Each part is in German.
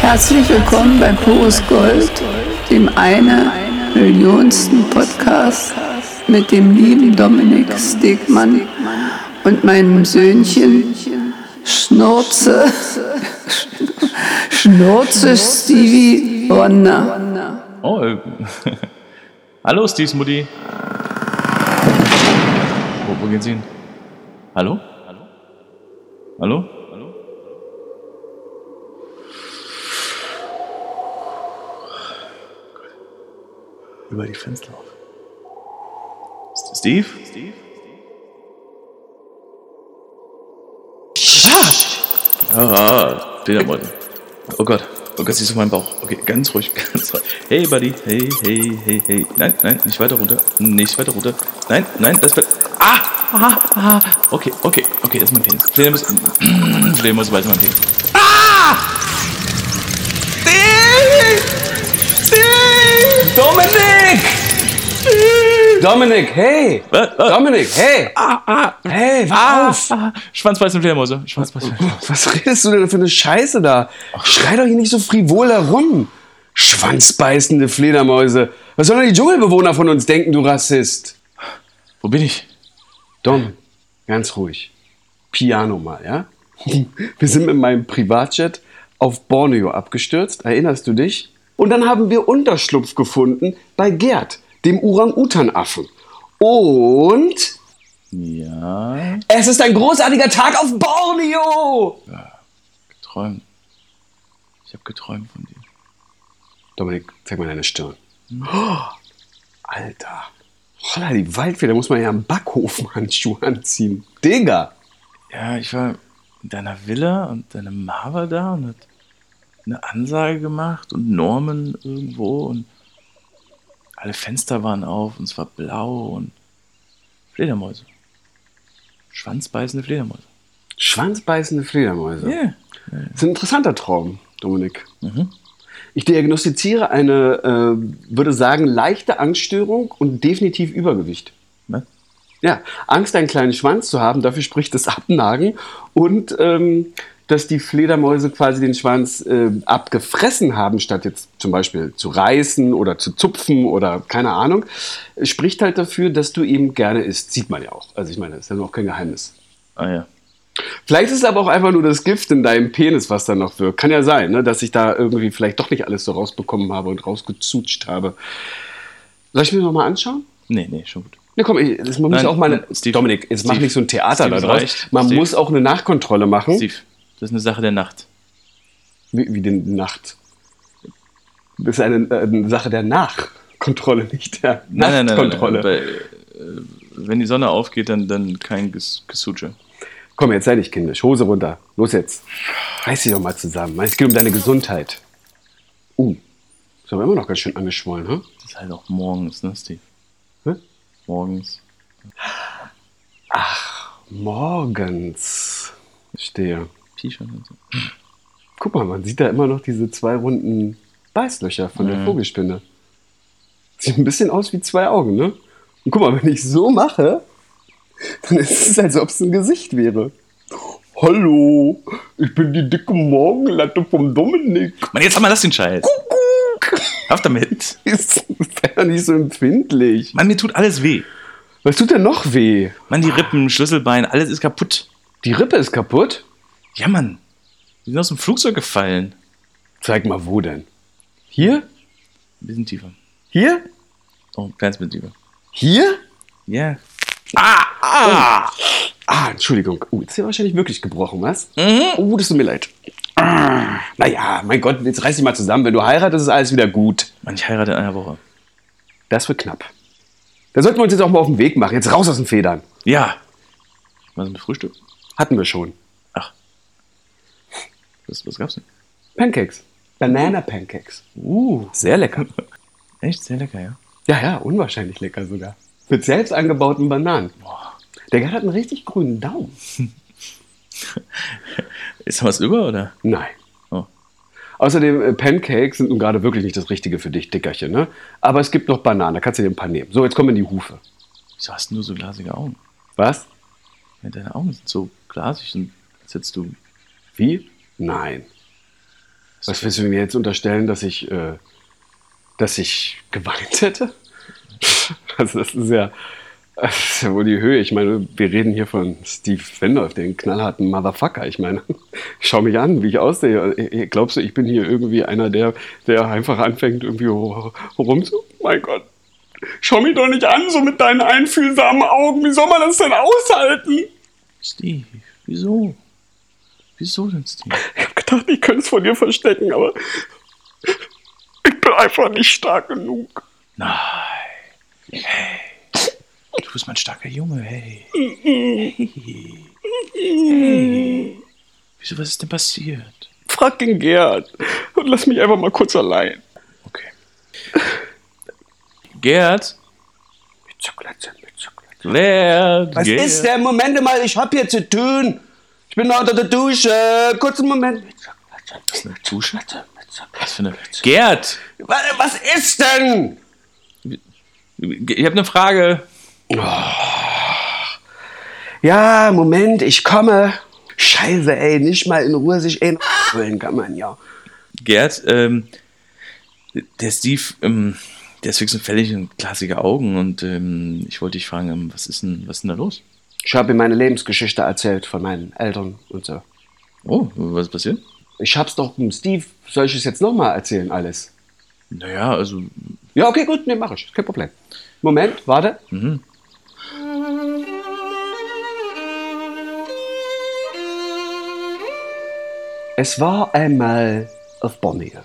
Herzlich willkommen bei Pures Gold, dem eine Millionsten Podcast mit dem lieben Dominik Stegmann und meinem Söhnchen Schnurze, Schnurze Stevie Wonder. Oh, äh, hallo Steve's Mutti. Wo, gehen Sie hin? Hallo? Hallo? Hallo? Hallo? Über die Fenster auf. Steve? Steve? Ah! Ah, Fledermäuse. Oh Gott. Oh Gott, sie ist auf meinem Bauch. Okay, ganz ruhig, ganz ruhig. Hey, Buddy. Hey, hey, hey, hey. Nein, nein, nicht weiter runter. Nicht weiter runter. Nein, nein, das wird. Ah! Ah! Ah! Okay, okay, okay, das ist mein Penis. Fledermaus. Fledermaus weiter mein Penis. Ah! Steve! Dominik! Dominik, hey! Was? Was? Dominik, hey! Ah, ah, Hey, wach ah, auf! ah. Schwanzbeißende Fledermäuse. Schwanzbeißende Fledermäuse. Was redest du denn für eine Scheiße da? Schrei doch hier nicht so frivol herum. Schwanzbeißende Fledermäuse. Was sollen denn die Dschungelbewohner von uns denken, du Rassist? Wo bin ich? Dom, ganz ruhig. Piano mal, ja? Wir sind mit meinem Privatjet auf Borneo abgestürzt, erinnerst du dich? Und dann haben wir Unterschlupf gefunden bei Gerd, dem Orang-Utan-Affen. Und Ja, es ist ein großartiger Tag auf Borneo! geträumt. Ich habe geträumt von dir. Dominik, zeig mal deine Stirn. Oh, Alter. Holla, die Waldfee, da muss man ja einen Backofenhandschuh anziehen. Digga! Ja, ich war in deiner Villa und deine Ma war da und hat eine Ansage gemacht und Norman irgendwo und alle Fenster waren auf und es war blau und Fledermäuse. Schwanzbeißende Fledermäuse. Schwanzbeißende Fledermäuse. Ja. Das ist ein interessanter Traum, Dominik. Mhm. Ich diagnostiziere eine, äh, würde sagen, leichte Angststörung und definitiv Übergewicht. Was? Ja, Angst, einen kleinen Schwanz zu haben, dafür spricht das Abnagen und ähm, dass die Fledermäuse quasi den Schwanz äh, abgefressen haben, statt jetzt zum Beispiel zu reißen oder zu zupfen oder keine Ahnung, spricht halt dafür, dass du eben gerne isst. Sieht man ja auch. Also ich meine, das ist ja noch kein Geheimnis. Ah ja. Vielleicht ist es aber auch einfach nur das Gift in deinem Penis, was da noch wirkt. Kann ja sein, ne? dass ich da irgendwie vielleicht doch nicht alles so rausbekommen habe und rausgezutscht habe. Soll ich mir noch mal anschauen? Nee, nee, schon gut. Ne, komm, ich- das muss Nein, auch mal eine, Steve, Dominik, jetzt mach Steve, nicht so ein Theater Steve, da draus. Man Steve. muss auch eine Nachkontrolle machen. Steve, das ist eine Sache der Nacht. Wie, wie den Nacht. Das ist eine, äh, eine Sache der Nachkontrolle, nicht der Nein, nein, nein, nein, Nachtkontrolle. nein. Bei, äh, wenn die Sonne aufgeht, dann, dann kein Ges Gesuche. Komm, jetzt sei nicht kindisch. Hose runter. Los jetzt. Reiß dich doch mal zusammen. Es geht um deine Gesundheit. Uh, ist aber immer noch ganz schön angeschwollen, hm? Das ist halt auch morgens, ne, Steve? Hä? Morgens. Morgens. Stehe. T-Shirt und so. Guck mal, man sieht da immer noch diese zwei runden Beißlöcher von der Mhm. Vogelspinne. Sieht ein bisschen aus wie zwei Augen, ne? Und guck mal, wenn ich so mache, dann ist es, als ob es ein Gesicht wäre. Hallo, ich bin die dicke Morgenlatte vom Dominik. Mann, jetzt mal lass den Scheiß. Auf damit. Ist ja nicht so empfindlich. Mann, mir tut alles weh. Was tut denn noch weh? Mann, die Rippen, Schlüsselbein, alles ist kaputt. Die Rippe ist kaputt? Ja, Mann. Die sind aus dem Flugzeug gefallen. Zeig mal, wo denn? Hier? Ein bisschen tiefer. Hier? Oh, ein kleines bisschen tiefer. Hier? Ja. Ah, Entschuldigung. Oh, jetzt ist ja wahrscheinlich wirklich gebrochen, was? Oh, das tut mir leid. Ah, naja, mein Gott, jetzt reiß dich mal zusammen. Wenn du heiratest, ist alles wieder gut. Mann, ich heirate in einer Woche. Das wird knapp. Da sollten wir uns jetzt auch mal auf den Weg machen. Jetzt raus aus den Federn. Ja. Was mit Frühstück? Hatten wir schon. Was, was gab's denn? Pancakes. Banana Pancakes. Uh, sehr lecker. Echt? Sehr lecker, ja. Ja, ja, unwahrscheinlich lecker sogar. Mit selbst angebauten Bananen. Der Gerd hat einen richtig grünen Daumen. Ist da was über, oder? Nein. Oh. Außerdem, äh, Pancakes sind nun gerade wirklich nicht das Richtige für dich, Dickerchen, ne? Aber es gibt noch Bananen, da kannst du dir ein paar nehmen. So, jetzt kommen die Hufe. Wieso hast du nur so glasige Augen? Was? Ja, deine Augen sind so glasig und hättest du. Wie? Nein. Was willst du mir jetzt unterstellen, dass ich, äh, dass ich geweint hätte? Also das ist ja, das ist ja wohl die Höhe. Ich meine, wir reden hier von Steve Wendorf, den knallharten Motherfucker. Ich meine, schau mich an, wie ich aussehe. Glaubst du, ich bin hier irgendwie einer, der, der einfach anfängt, irgendwie rum zu... Mein Gott, schau mich doch nicht an, so mit deinen einfühlsamen Augen. Wie soll man das denn aushalten? Steve, wieso? Wieso denn, Steve? Ich hab gedacht, ich könnte es von dir verstecken, aber ich bin einfach nicht stark genug. Nein. Hey. Du bist mein starker Junge, hey. Hey. hey. Wieso, was ist denn passiert? Frag den Gerd und lass mich einfach mal kurz allein. Okay. Gerd? Mit Schokolade, mit Schokolade. Gerd, Was Gerd. ist denn? Moment mal, ich hab hier zu tun. Ich bin unter der Dusche. Kurzen Moment. Was ist eine Dusche? Was für eine. Gerd! Was, ist denn? Ich habe eine Frage. Ja, Moment, ich komme. Scheiße, ey, nicht mal in Ruhe sich ein holen kann man ja. Gerd, ähm, der Steve, ähm, der ist fix und fällig und glasige Augen und ähm, ich wollte dich fragen, ähm, was ist denn, was ist denn da los? Ich habe ihm meine Lebensgeschichte erzählt von meinen Eltern und so. Oh, was ist passiert? Ich hab's doch dem Steve, soll ich es jetzt nochmal erzählen, alles? Naja, also, Ja, okay, gut, nee, mach ich. Kein Problem. Moment, warte. Es war einmal auf Borneo,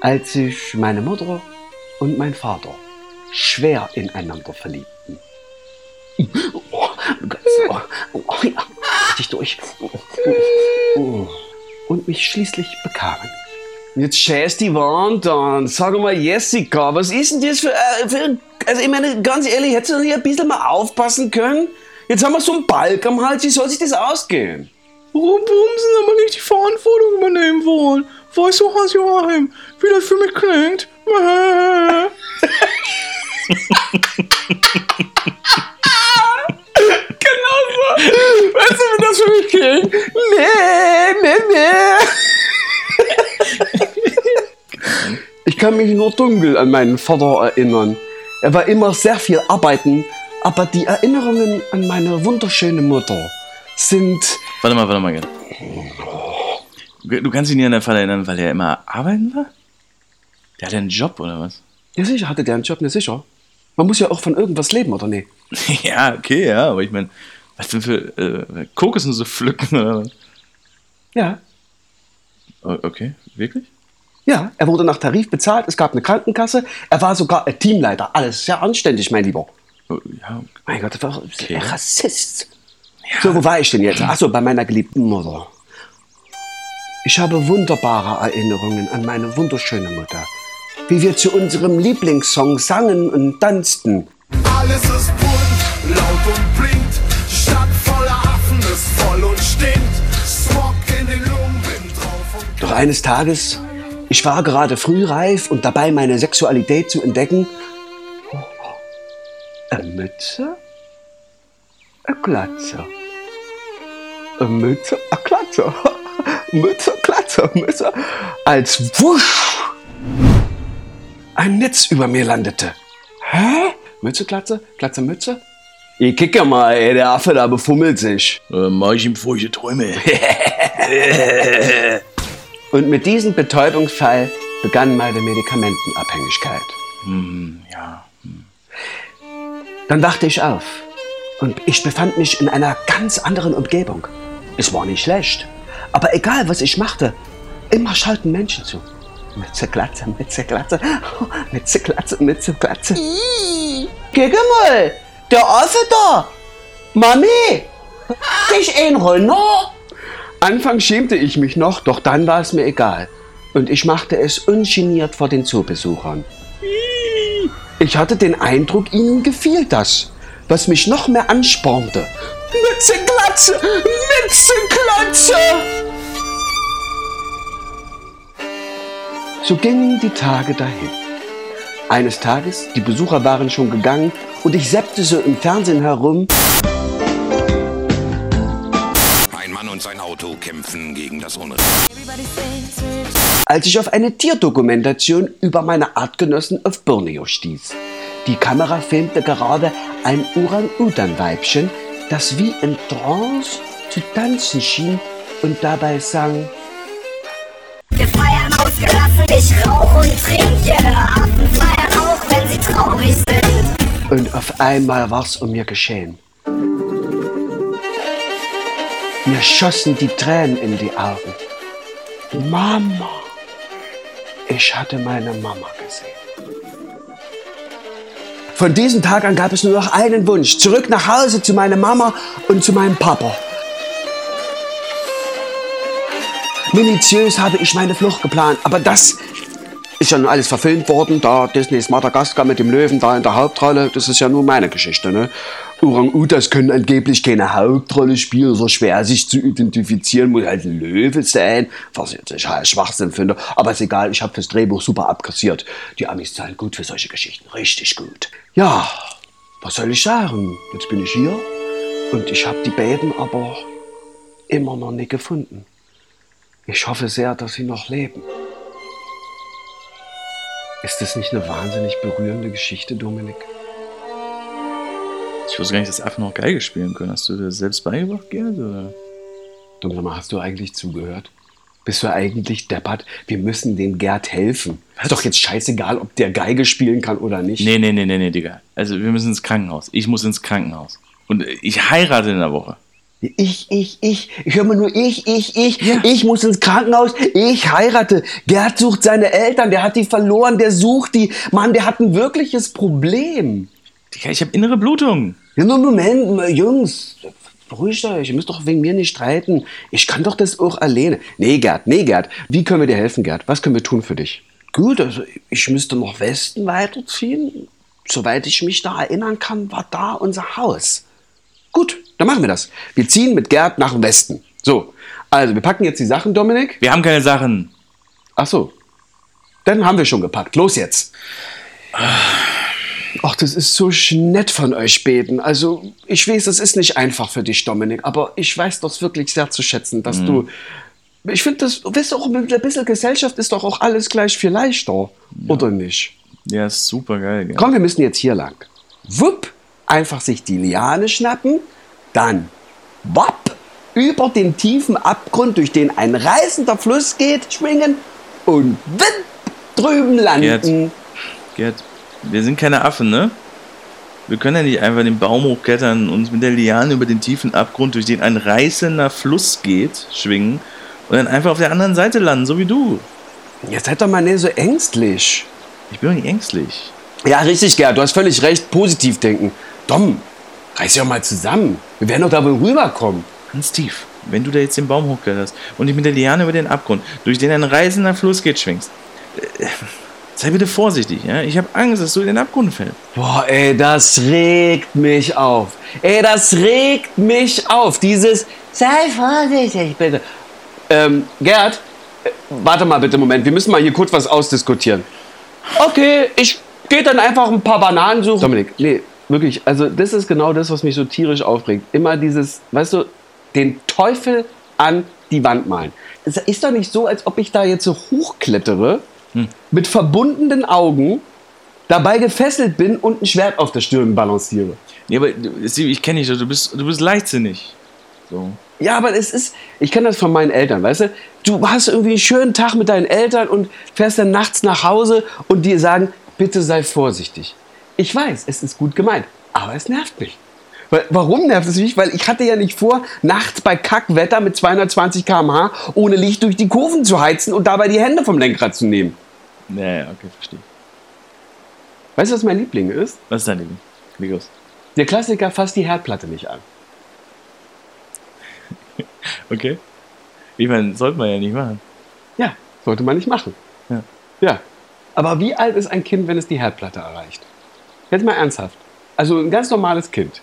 als sich meine Mutter und mein Vater schwer ineinander verliebten. Oh, ganz so. Oh, ja, richtig durch. Und mich schließlich bekamen. Jetzt scheiß die Wand an. Sag mal, Jessica, was ist denn das für, äh, für Also, ich meine, ganz ehrlich, hättest du nicht ein bisschen mal aufpassen können? Jetzt haben wir so einen Balk am Hals, wie soll sich das ausgehen? warum sie aber nicht die Verantwortung übernehmen wollen? Weißt du, Hans-Joachim, wie das für mich klingt? Weißt du, wie das für mich klingt? Nee, nee, nee. Ich kann mich nur dunkel an meinen Vater erinnern. Er war immer sehr viel arbeiten, aber die Erinnerungen an meine wunderschöne Mutter sind Warte mal, warte mal. Du kannst dich nicht an den Fall erinnern, weil er immer arbeiten war? Der hatte einen Job oder was? Ja, sicher hatte der einen Job, ne, sicher. Man muss ja auch von irgendwas leben, oder nee? ja, okay, ja, aber ich meine, was denn für äh, Kokosen so pflücken oder was? Ja. Okay, wirklich? Ja, er wurde nach Tarif bezahlt, es gab eine Krankenkasse, er war sogar ein Teamleiter. Alles sehr anständig, mein Lieber. Oh, Ja, Mein Gott, das war Okay. ein Rassist. So, wo war ich denn jetzt? Achso, bei meiner geliebten Mutter. Ich habe wunderbare Erinnerungen an meine wunderschöne Mutter. Wie wir zu unserem Lieblingssong sangen und tanzten. Alles ist bunt, laut und blinkt. Doch eines Tages, ich war gerade frühreif und dabei, meine Sexualität zu entdecken. Eine Mütze, eine Glatze. Eine Mütze, eine Glatze. Mütze, Glatze, Mütze. Als wusch ein Netz über mir landete. Hä? Mütze, Glatze, Glatze, Mütze? Ich kicke mal, ey, der Affe da befummelt sich. äh, mach ich ihm feuchte Träume. Und mit diesem Betäubungsfall begann meine Medikamentenabhängigkeit. ja. Dann wachte ich auf und ich befand mich in einer ganz anderen Umgebung. Es war nicht schlecht, aber egal was ich machte, immer schalten Menschen zu. Mütze, Glatze, Mütze, Glatze, oh, Mütze, Glatze, Mütze, Glatze. Guck mal, der Affe da. Mami, dich einholen, no? Anfangs schämte ich mich noch, doch dann war es mir egal. Und ich machte es ungeniert vor den Zoobesuchern. Ich hatte den Eindruck, ihnen gefiel das, was mich noch mehr anspornte. Mütze, Glatze, Mütze, Glatze! So gingen die Tage dahin. Eines Tages, die Besucher waren schon gegangen und ich seppte so im Fernsehen herum. Und sein Auto kämpfen gegen das Unrecht. als ich auf eine Tierdokumentation über meine Artgenossen auf Borneo stieß. Die Kamera filmte gerade ein Orang-Utan-Weibchen, das wie in Trance zu tanzen schien und dabei sang. Wir feiern ausgelassen, ich rauch und trinke. Affen feiern auch, wenn sie traurig sind. Und auf einmal war's um mir geschehen. Mir schossen die Tränen in die Augen. Mama! Ich hatte meine Mama gesehen. Von diesem Tag an gab es nur noch einen Wunsch. Zurück nach Hause zu meiner Mama und zu meinem Papa. Minutiös habe ich meine Flucht geplant, aber das ist ja nun alles verfilmt worden. Da Disneys Madagaskar mit dem Löwen da in der Hauptrolle, das ist ja nur meine Geschichte. Ne? Orang-Utas können angeblich keine Hauptrolle spielen, so schwer sich zu identifizieren, muss halt ein Löwe sein, was ich jetzt halt Schwachsinn finde. Aber ist egal, ich habe das Drehbuch super abkassiert. Die Amis zahlen gut für solche Geschichten, richtig gut. Ja, was soll ich sagen? Jetzt bin ich hier und ich habe die beiden aber immer noch nicht gefunden. Ich hoffe sehr, dass sie noch leben. Ist das nicht eine wahnsinnig berührende Geschichte, Dominik? Ich wusste gar nicht, dass Affen noch Geige spielen können. Hast du dir das selbst beigebracht, Gerd? Oder? Sag mal, hast du eigentlich zugehört? Bist du eigentlich deppert? Wir müssen den Gerd helfen. Ist doch jetzt scheißegal, ob der Geige spielen kann oder nicht. Nee, nee, nee, nee, nee, Digga. Also wir müssen ins Krankenhaus. Ich muss ins Krankenhaus. Und ich heirate in der Woche. Ich, ich, ich, ich höre mal nur ich, ich, ich, ich muss ins Krankenhaus, ich heirate. Gerd sucht seine Eltern, der hat die verloren, der sucht die. Mann, der hat ein wirkliches Problem. Digga, ich habe innere Blutung. Ja, nur Moment, mal, Jungs, beruhigt euch, ihr müsst doch wegen mir nicht streiten. Ich kann doch das auch alleine. Nee, Gerd, nee, Gerd. Wie können wir dir helfen, Gerd? Was können wir tun für dich? Gut, also ich müsste nach Westen weiterziehen. Soweit ich mich da erinnern kann, war da unser Haus. Gut, dann machen wir das. Wir ziehen mit Gerd nach Westen. So, also wir packen jetzt die Sachen, Dominik. Wir haben keine Sachen. Ach so. Dann haben wir schon gepackt. Los jetzt. Ach, das ist so nett von euch beten. Also, ich weiß, das ist nicht einfach für dich, Dominik, aber ich weiß das wirklich sehr zu schätzen, dass du. Ich finde, das, du, auch mit ein bisschen Gesellschaft ist doch auch alles gleich viel leichter, oder nicht? Ja, ist super geil. Gell? Komm, wir müssen jetzt hier lang. Wupp, einfach sich die Liane schnappen, dann wapp, über den tiefen Abgrund, durch den ein reißender Fluss geht, schwingen und wipp, drüben landen. Gerd, wir sind keine Affen, ne? Wir können ja nicht einfach den Baum hochklettern und uns mit der Liane über den tiefen Abgrund, durch den ein reißender Fluss geht, schwingen und dann einfach auf der anderen Seite landen, so wie du. Jetzt seid doch mal nicht so ängstlich. Ich bin doch nicht ängstlich. Ja, richtig, Gerd, du hast völlig recht. Positiv denken. Dom, reiß dich doch mal zusammen. Wir werden doch da wohl rüberkommen. Ganz tief. Wenn du da jetzt den Baum hochkletterst und dich mit der Liane über den Abgrund, durch den ein reißender Fluss geht, schwingst, äh, sei bitte vorsichtig, ja? Ich habe Angst, dass du in den Abgrund fällst. Boah, ey, das regt mich auf. Ey, das regt mich auf. Dieses, sei vorsichtig, bitte. Ähm, Gerd, äh, warte mal bitte einen Moment. Wir müssen mal hier kurz was ausdiskutieren. Okay, ich gehe dann einfach ein paar Bananen suchen. Dominik, nee, wirklich, also das ist genau das, was mich so tierisch aufregt. Immer dieses, weißt du, den Teufel an die Wand malen. Es ist doch nicht so, als ob ich da jetzt so hochklettere, mit verbundenen Augen, dabei gefesselt bin und ein Schwert auf der Stirn balanciere. Nee, aber ich kenne dich, du bist, du bist leichtsinnig. So. Ja, aber es ist, ich kenne das von meinen Eltern, weißt du? Du hast irgendwie einen schönen Tag mit deinen Eltern und fährst dann nachts nach Hause und die sagen, bitte sei vorsichtig. Ich weiß, es ist gut gemeint, aber es nervt mich. Warum nervt es mich? Weil ich hatte ja nicht vor, nachts bei Kackwetter mit 220 km/h ohne Licht durch die Kurven zu heizen und dabei die Hände vom Lenkrad zu nehmen. Ja, ja, okay, verstehe. Weißt du, was mein Liebling ist? Was ist dein Liebling? Leg los. Der Klassiker fasst die Herdplatte nicht an. Okay. Ich meine, sollte man ja nicht machen. Ja, sollte man nicht machen. Ja. Ja. Aber wie alt ist ein Kind, wenn es die Herdplatte erreicht? Jetzt mal ernsthaft. Also ein ganz normales Kind.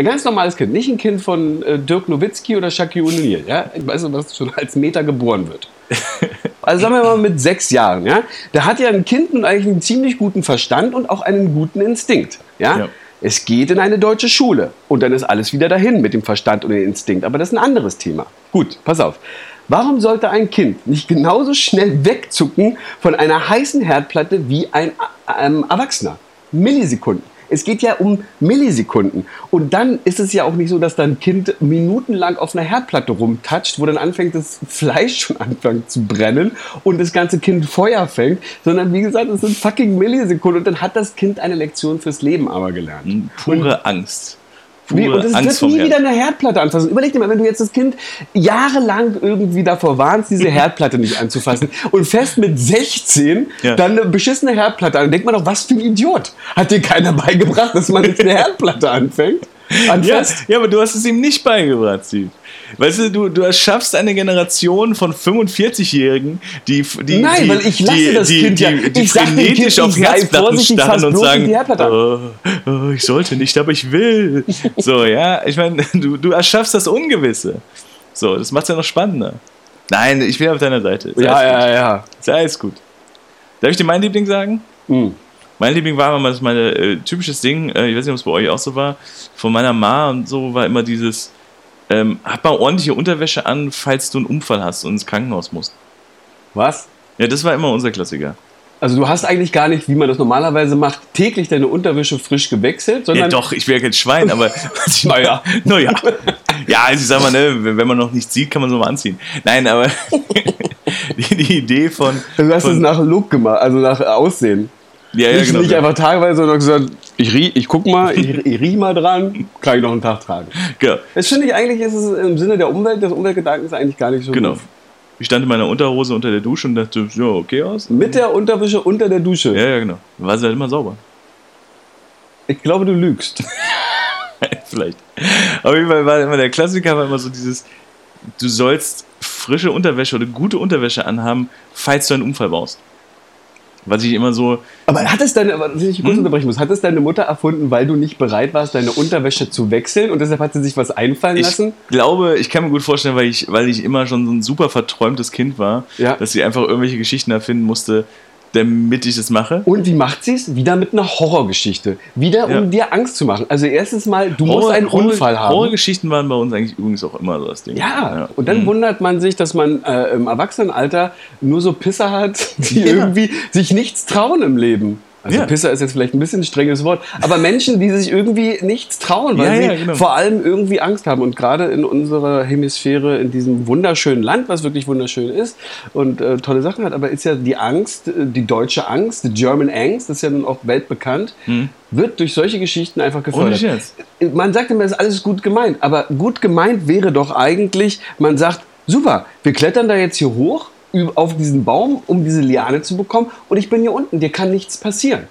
Ein ganz normales Kind. Nicht ein Kind von äh, Dirk Nowitzki oder Shaquille O'Neal. Ja? Weißt du, was schon als Meter geboren wird. also sagen wir mal mit sechs Jahren, ja, da hat ja ein Kind nun eigentlich einen ziemlich guten Verstand und auch einen guten Instinkt, ja. Ja. Es geht in eine deutsche Schule und dann ist alles wieder dahin mit dem Verstand und dem Instinkt. Aber das ist ein anderes Thema. Gut, pass auf. Warum sollte ein Kind nicht genauso schnell wegzucken von einer heißen Herdplatte wie ein ähm, Erwachsener? Millisekunden. Es geht ja um Millisekunden. Und dann ist es ja auch nicht so, dass dein Kind minutenlang auf einer Herdplatte rumtatscht, wo dann anfängt, das Fleisch schon anfängt zu brennen und das ganze Kind Feuer fängt, sondern wie gesagt, es sind fucking Millisekunden. Und dann hat das Kind eine Lektion fürs Leben aber gelernt. Pure Angst. Pure und es Angst wird nie wieder eine Herdplatte anfassen. Überleg dir mal, wenn du jetzt das Kind jahrelang irgendwie davor warnst, diese Herdplatte nicht anzufassen und fest mit 16 Ja. dann eine beschissene Herdplatte an, dann denkt man doch, was für ein Idiot. Hat dir keiner beigebracht, dass man nicht eine Herdplatte anfängt? Ja, Anfasst? ja, aber du hast es ihm nicht beigebracht, Steve. Weißt du, du, du erschaffst eine Generation von 45-Jährigen, die, die, Nein, die, weil ich lasse die, das die, Kind ja. die, die Ich frenetisch Kind, auf Herzplatten starren und sagen, die oh, oh, ich sollte nicht, aber ich will. So, ja, ich meine, du, du erschaffst das Ungewisse. So, das macht es ja noch spannender. Nein, ich bin auf deiner Seite. Ist Ja, ja, gut. ja. Ist alles gut. Darf ich dir mein Liebling sagen? Mhm. Mein Liebling war immer das meine äh, typisches Ding, äh, ich weiß nicht, ob es bei euch auch so war, von meiner Ma und so war immer dieses, ähm, hab mal ordentliche Unterwäsche an, falls du einen Unfall hast und ins Krankenhaus musst. Was? Ja, das war immer unser Klassiker. Also du hast eigentlich gar nicht, wie man das normalerweise macht, täglich deine Unterwäsche frisch gewechselt, Ja, sondern doch, ich wäre kein Schwein, aber. Naja. naja. Ja, also ich sag mal, ne, wenn man noch nichts sieht, kann man so mal anziehen. Nein, aber die, die Idee von. du hast es nach Look gemacht, also nach Aussehen. Ja, ja, nicht, genau. nicht einfach tageweise oder gesagt, ich, riech, ich guck mal, ich, ich riech mal dran, kann ich noch einen Tag tragen. genau. Das finde ich eigentlich, ist es im Sinne der Umwelt, des Umweltgedankens eigentlich gar nicht so genau. doof. Ich stand in meiner Unterhose unter der Dusche und dachte, ja, okay aus. Mit der Unterwäsche unter der Dusche. Ja, ja, genau. War sie halt immer sauber. Ich glaube, du lügst. Vielleicht. Auf jeden Fall war immer der Klassiker, war immer so dieses, du sollst frische Unterwäsche oder gute Unterwäsche anhaben, falls du einen Unfall baust. Was ich immer so, Aber hat es deine, wenn ich Hm? kurz unterbrechen muss, hat es deine Mutter erfunden, weil du nicht bereit warst, deine Unterwäsche zu wechseln und deshalb hat sie sich was einfallen ich lassen? glaube, ich kann mir gut vorstellen, weil ich, weil ich immer schon so ein super verträumtes Kind war, Ja. dass sie einfach irgendwelche Geschichten erfinden musste, damit ich das mache. Und wie macht sie es? Wieder mit einer Horrorgeschichte. Wieder, Ja. um dir Angst zu machen. Also erstens mal, du musst einen Unfall haben. Horrorgeschichten waren bei uns eigentlich übrigens auch immer so das Ding. Ja, und dann Mhm. wundert man sich, dass man äh, im Erwachsenenalter nur so Pisser hat, die Ja. irgendwie sich nichts trauen im Leben. Also Ja. Pisser ist jetzt vielleicht ein bisschen ein strenges Wort, aber Menschen, die sich irgendwie nichts trauen, weil Ja, sie ja, genau. vor allem irgendwie Angst haben. Und gerade in unserer Hemisphäre, in diesem wunderschönen Land, was wirklich wunderschön ist und äh, tolle Sachen hat, aber ist ja die Angst, äh, die deutsche Angst, die German Angst, das ist ja nun auch weltbekannt, wird durch solche Geschichten einfach Mhm. Gefördert man sagt immer, das ist alles gut gemeint, aber gut gemeint wäre doch eigentlich, man sagt, super, wir klettern da jetzt hier hoch auf diesen Baum, um diese Liane zu bekommen und ich bin hier unten, dir kann nichts passieren.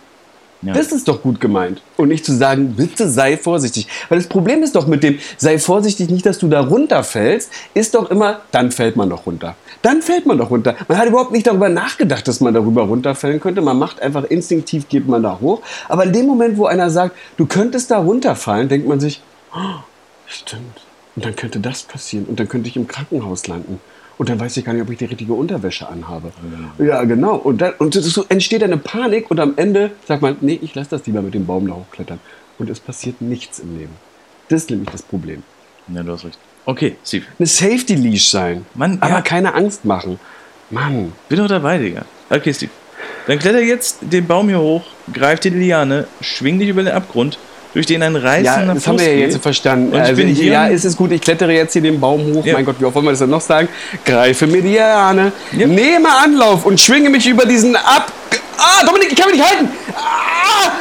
Ja. Das ist doch gut gemeint. Und nicht zu sagen, bitte sei vorsichtig. Weil das Problem ist doch mit dem, sei vorsichtig, nicht, dass du da runterfällst, ist doch immer, dann fällt man doch runter. Dann fällt man doch runter. Man hat überhaupt nicht darüber nachgedacht, dass man darüber runterfällen könnte. Man macht einfach instinktiv, geht man da hoch. Aber in dem Moment, wo einer sagt, du könntest da runterfallen, denkt man sich, oh, stimmt. Und dann könnte das passieren. Und dann könnte ich im Krankenhaus landen. Und dann weiß ich gar nicht, ob ich die richtige Unterwäsche anhabe. Ja, genau. Und, dann, und so entsteht eine Panik und am Ende sagt man, nee, ich lasse das lieber mit dem Baum da hochklettern. Und es passiert nichts im Leben. Das ist nämlich das Problem. Ja, du hast recht. Okay, Steve, Eine Safety Leash sein. Mann, aber ja. keine Angst machen. Mann. bin doch dabei, Digga. Okay, Steve. Dann kletter jetzt den Baum hier hoch, greif die Liane, schwing dich über den Abgrund, durch den ein reißender Ja, das haben wir ja Fuß jetzt verstanden. Und ich also, bin hier- ja, ist es gut, ich klettere jetzt hier den Baum hoch. Ja. Mein Gott, wie oft wollen wir das denn noch sagen? Greife mir die Liane, Ja. nehme Anlauf und schwinge mich über diesen Ab... Ah, Dominik, ich kann mich nicht halten! Ah,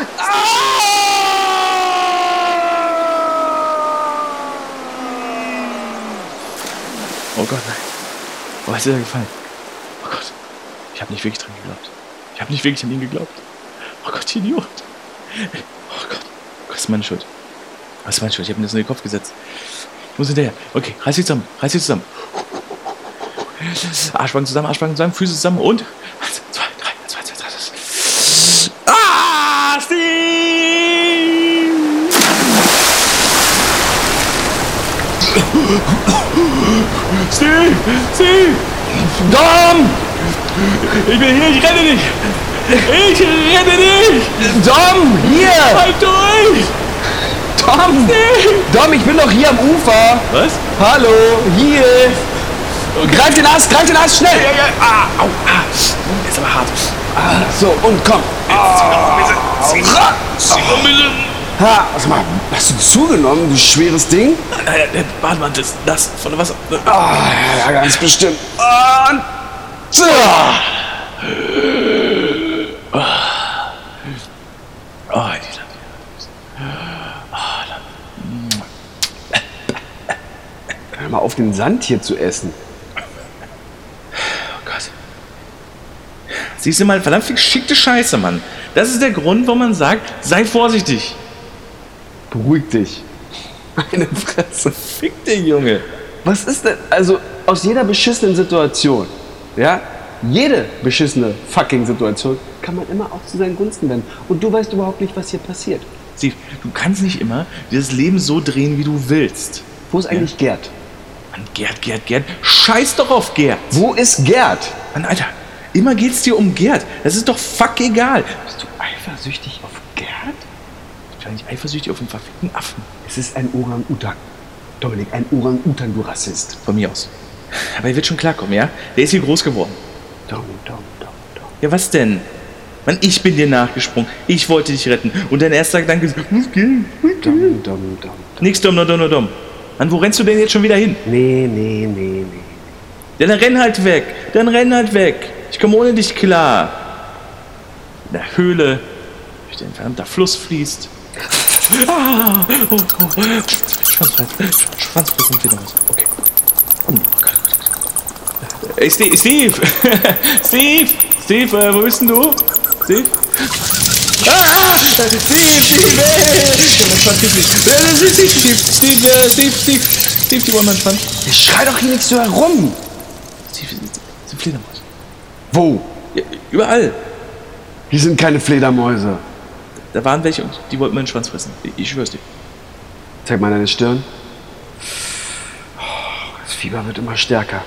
Oh Gott, nein. Oh, was ist dir gefallen? Oh Gott. Ich habe nicht wirklich dran geglaubt. Ich habe nicht wirklich an ihn geglaubt. Oh Gott, Idiot. Oh Gott. Ist meine Schuld. Das ist meine Schuld. Ich habe mir das in den Kopf gesetzt. Ich muss hinterher. Okay, reiß dich zusammen. Reiß dich zusammen. Arschbacken zusammen, Arschbacken zusammen, Füße zusammen und. Eins, zwei, drei, eins, zwei, drei, drei. Ah, Steve! Steve! Steve! Dom! Ich bin hier, ich renne nicht! Ich renne nicht! Dom, hier! Dom! Dom, ich bin doch hier am Ufer! Was? Hallo, hier! Greif den Ast, greif den Ast, schnell! Ja, ja, ah, au, ah. Ist aber hart. Ah, so, und komm. Zieh noch ein bisschen. Ha, sag mal, hast du zugenommen, du schweres Ding? Der Bademantel ist nass von dem Wasser. Ah, ja, ganz bestimmt. Und... So. Hör mal auf, den Sand hier zu essen. Oh Gott. Siehst du mal, verdammt geschickte Scheiße, Mann. Das ist der Grund, warum man sagt, sei vorsichtig. Beruhig dich. Meine Fresse. Fick dich, Junge. Was ist denn, also aus jeder beschissenen Situation, ja, jede beschissene fucking Situation kann man immer auch zu seinen Gunsten wenden. Und du weißt überhaupt nicht, was hier passiert. Steve, du kannst nicht immer dieses Leben so drehen, wie du willst. Wo ist eigentlich Gerd? Mann, Gerd, Gerd, Gerd. Scheiß doch auf Gerd. Wo ist Gerd? Mann, Alter, immer geht's dir um Gerd. Das ist doch fuck egal. Bist du eifersüchtig auf Gerd? Ich bin nicht eifersüchtig auf den verfickten Affen. Es ist ein Orang-Utan. Dominik, ein Orang-Utan, du Rassist. Von mir aus. Aber er wird schon klarkommen, ja? Der ist hier groß geworden. Dom, dom, dom, dom. Ja, was denn? Mann, ich bin dir nachgesprungen. Ich wollte dich retten. Und dein erster Gedanke ist, muss gehen. Dom, dom, dom. Nix dumm, nur dumm, nur dumm. Mann, wo rennst du denn jetzt schon wieder hin? Nee, nee, nee, nee. Dann renn halt weg. Dann renn halt weg. Ich komme ohne dich klar. In der Höhle, durch den verdammter Fluss fließt. Ah, oh, oh. Schwanzfressen, Schwanzfressen, Fledermaus. Okay. Oh Gott, oh Gott, oh Gott. Ey, Steve, Steve! Steve! Steve, äh, wo bist denn du? Steve? Ah, ah! Steve, Steve, ey! Ja, mein Schwanz geht nicht. Steve, Steve, Steve, äh, Steve, Steve, Steve, die wollen meinen Schwanz. Ich schrei doch hier nicht so herum. Steve, das sind Fledermaus. Wo? Ja, überall. Hier sind keine Fledermäuse. Da waren welche und die wollten meinen Schwanz fressen. Ich, schwör's dir. Zeig mal deine Stirn. Das Fieber wird immer stärker.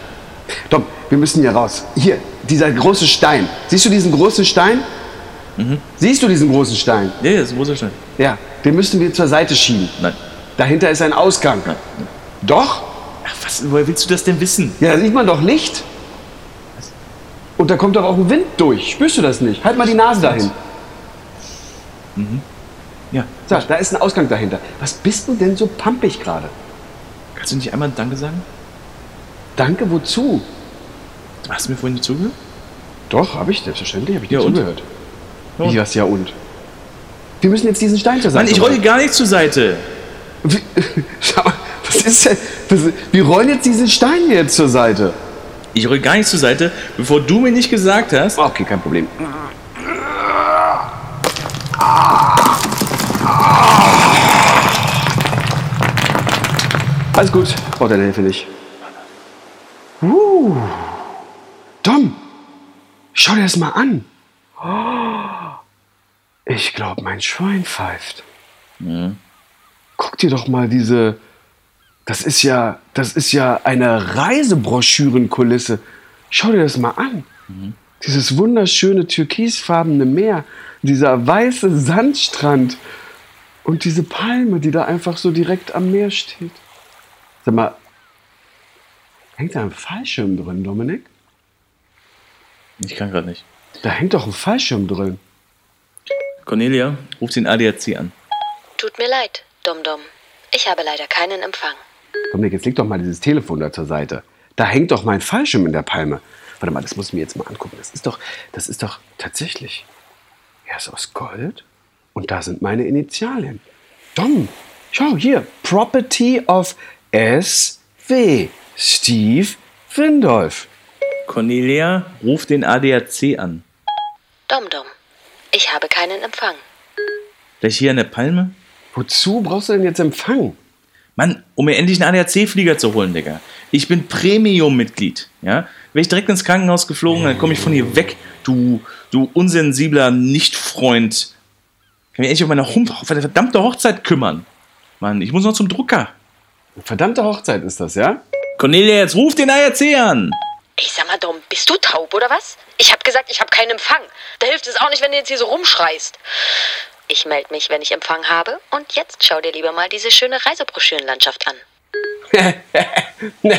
Tom, wir müssen hier raus. Hier, dieser große Stein. Siehst du diesen großen Stein? Siehst du diesen großen Stein? Ja, das ist ein großer Stein. Ja, den müssen wir zur Seite schieben. Nein. Dahinter ist ein Ausgang. Nein. nein. Doch? Ach, was? Woher willst du das denn wissen? Ja, da sieht man doch Licht. Und da kommt doch auch ein Wind durch. Spürst du das nicht? Halt mal die Nase dahin. Ja. So, da ist ein Ausgang dahinter. Was bist du denn so pampig gerade? Kannst du nicht einmal Danke sagen? Danke, wozu? Du hast mir vorhin nicht zugehört? Doch, habe ich, selbstverständlich, habe ich dir Ja, zugehört. Wie, was ja und? Wir müssen jetzt diesen Stein zur Seite Mann, ich rolle gar nicht zur Seite. Wie, schau mal, was ist denn? Das, wir rollen jetzt diesen Stein jetzt zur Seite. Ich rolle gar nicht zur Seite, bevor du mir nicht gesagt hast. Okay, kein Problem. Alles gut, braucht deine Hilfe nicht. Uh. Dom, schau dir das mal an. Ich glaube, mein Schwein pfeift. Guck dir doch mal diese. Das ist ja, das ist ja eine Reisebroschürenkulisse. Schau dir das mal an. Dieses wunderschöne türkisfarbene Meer, dieser weiße Sandstrand und diese Palme, die da einfach so direkt am Meer steht. Sag mal, hängt da ein Fallschirm drin, Dominik? Ich kann gerade nicht. Da hängt doch ein Fallschirm drin. Cornelia, ruft den ADAC an. Tut mir leid, Dum-Dum. Ich habe leider keinen Empfang. Dominik, jetzt leg doch mal dieses Telefon da zur Seite. Da hängt doch mein Fallschirm in der Palme. Warte mal, das muss ich mir jetzt mal angucken. Das ist doch, das ist doch tatsächlich. Er ist aus Gold und da sind meine Initialien. Dom, schau hier. Property of S.W. Steve Windolf. Cornelia, ruft den ADAC an. Dum-Dum. Ich habe keinen Empfang. Gleich hier an der Palme? Wozu brauchst du denn jetzt Empfang? Mann, um mir endlich einen ADAC-Flieger zu holen, Digga. Ich bin Premium-Mitglied, ja? Wäre ich direkt ins Krankenhaus geflogen, dann komme ich von hier weg, du, du unsensibler Nicht-Freund. Kann mich endlich um meine Hum- verdammte Hochzeit kümmern. Mann, ich muss noch zum Drucker. Verdammte Hochzeit ist das, ja? Cornelia, jetzt ruf den ADAC an. Ey, sag mal, Dom, bist du taub oder was? Ich hab gesagt, ich hab keinen Empfang. Da hilft es auch nicht, wenn du jetzt hier so rumschreist. Ich melde mich, wenn ich Empfang habe. Und jetzt schau dir lieber mal diese schöne Reisebroschürenlandschaft an. ja,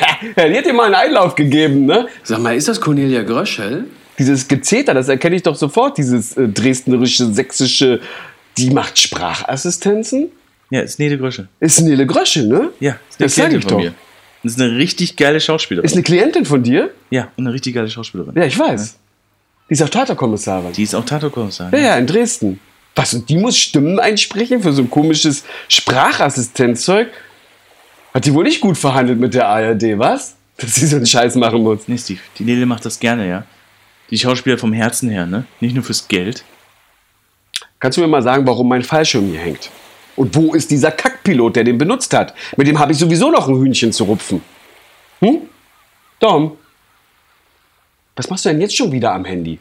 die hat dir mal einen Einlauf gegeben, ne? Sag mal, ist das Cornelia Gröschel? Dieses Gezeter, das erkenne ich doch sofort, dieses äh, dresdnerische, sächsische, die macht Sprachassistenzen. Ja, ist Nele Grösche. Ist Nele Gröschel, ne? Ja, ist eine Das sag Klientin ich von doch. mir. Das ist eine richtig geile Schauspielerin. Ist eine Klientin von dir? ja, und eine richtig geile Schauspielerin. Ja, ich weiß. Die ist auch Tatorkommissarin. Die ist auch Tatorkommissarin. Ja, ja, in Dresden. Was, und die muss Stimmen einsprechen für so ein komisches Sprachassistenzzeug? Hat die wohl nicht gut verhandelt mit der ARD, was? Dass sie so einen Scheiß machen muss. Nee, Steve, die Nele macht das gerne, ja. Die Schauspieler vom Herzen her, ne? Nicht nur fürs Geld. Kannst du mir mal sagen, warum mein Fallschirm hier hängt? Und wo ist dieser Kackpilot, der den benutzt hat? Mit dem habe ich sowieso noch ein Hühnchen zu rupfen. Hm? Dom, was machst du denn jetzt schon wieder am Handy?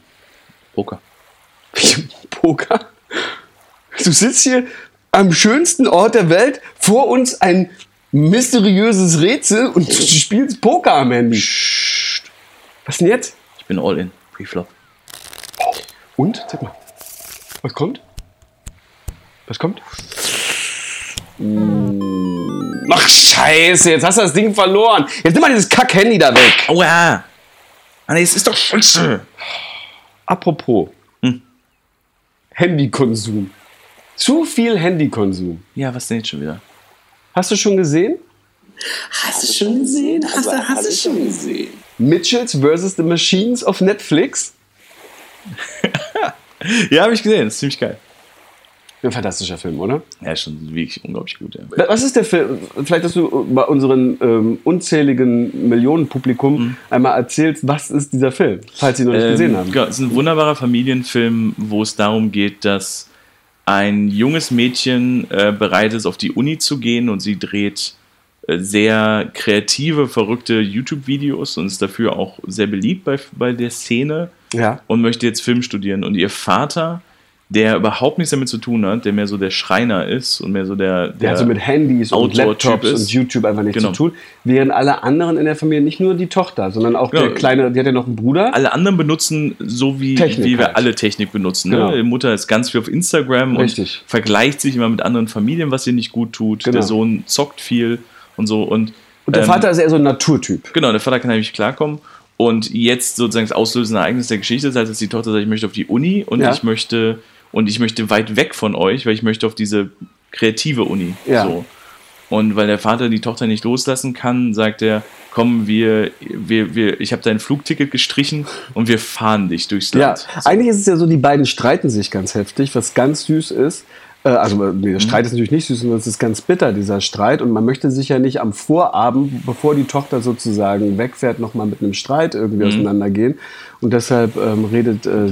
Poker. Poker? Du sitzt hier am schönsten Ort der Welt, vor uns ein mysteriöses Rätsel und du spielst Poker am Handy. Was denn jetzt? Ich bin all in. Preflop. Und? Sag mal. Was kommt? Was kommt? Mm. Ach, scheiße, jetzt hast du das Ding verloren. Jetzt nimm mal dieses Kack-Handy da weg. Aua! Ah, nee, es ist doch scheiße. Apropos. Handykonsum. Zu viel Handykonsum. Ja, was denn jetzt schon wieder? Hast du schon gesehen? Hast du schon gesehen? Hast du, hast du schon gesehen? Mitchells vs. The Machines auf Netflix? Ja, habe ich gesehen. Das ist ziemlich geil. Ein fantastischer Film, oder? Ja, ist schon wirklich unglaublich gut. Ja. Was ist der Film? Vielleicht, dass du bei unseren ähm, unzähligen Millionenpublikum einmal erzählst, was ist dieser Film, falls sie noch nicht gesehen haben. Genau, es ist ein wunderbarer Familienfilm, wo es darum geht, dass ein junges Mädchen äh, bereit ist, auf die Uni zu gehen und sie dreht äh, sehr kreative, verrückte YouTube-Videos und ist dafür auch sehr beliebt bei, bei der Szene Ja. und möchte jetzt Film studieren. Und ihr Vater, der überhaupt nichts damit zu tun hat, der mehr so der Schreiner ist und mehr so der, Der hat so mit Handys und Laptops ist. und YouTube einfach nichts Genau. zu tun. Während alle anderen in der Familie, nicht nur die Tochter, sondern auch Genau. der kleine, die hat ja noch einen Bruder. alle anderen benutzen so wie, Technik wie wir halt. alle Technik benutzen. Genau. Ne? Die Mutter ist ganz viel auf Instagram Richtig. und vergleicht sich immer mit anderen Familien, was ihr nicht gut tut. Genau. Der Sohn zockt viel und so. Und, Und der ähm, Vater ist eher so ein Naturtyp. Genau, der Vater kann nämlich klarkommen. Und jetzt sozusagen das auslösende Ereignis der Geschichte ist, halt, dass die Tochter sagt, ich möchte auf die Uni und Ja. ich möchte und ich möchte weit weg von euch, weil ich möchte auf diese kreative Uni. Ja. So. Und weil der Vater die Tochter nicht loslassen kann, sagt er, komm, wir, wir, wir, ich habe dein Flugticket gestrichen und wir fahren dich durchs Ja, Land. eigentlich ist es ja so, die beiden streiten sich ganz heftig, was ganz süß ist. Äh, Also, äh, nee, der Streit ist natürlich nicht süß, sondern es ist ganz bitter, dieser Streit. Und man möchte sich ja nicht am Vorabend, bevor die Tochter sozusagen wegfährt, nochmal mit einem Streit irgendwie auseinandergehen. Und deshalb ähm, redet, äh,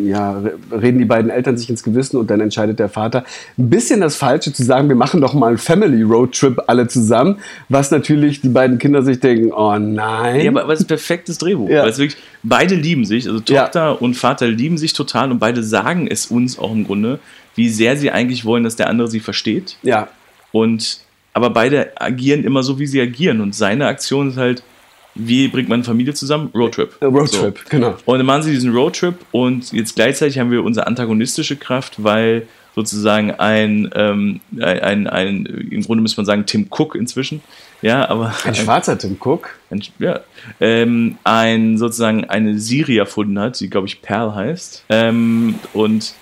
ja, re- reden die beiden Eltern sich ins Gewissen und dann entscheidet der Vater, ein bisschen das Falsche zu sagen, wir machen doch mal einen Family Road Trip alle zusammen, was natürlich die beiden Kinder sich denken, oh nein. Ja, aber, aber es ist ein perfektes Drehbuch. Ja. Weil es wirklich, beide lieben sich, also Ja. Tochter und Vater lieben sich total und beide sagen es uns auch im Grunde, wie sehr sie eigentlich wollen, dass der andere sie versteht. ja, Und aber beide agieren immer so, wie sie agieren. Und seine Aktion ist halt, wie bringt man Familie zusammen? Roadtrip. Äh, Roadtrip, genau. Und dann machen sie diesen Roadtrip und jetzt gleichzeitig haben wir unsere antagonistische Kraft, weil sozusagen ein, ähm, ein, ein, ein im Grunde müsste man sagen, Tim Cook inzwischen, ja, aber Ein schwarzer Tim Cook. ein, ja, ähm, ein sozusagen eine Siri erfunden hat, die glaube ich Pearl heißt, ähm, und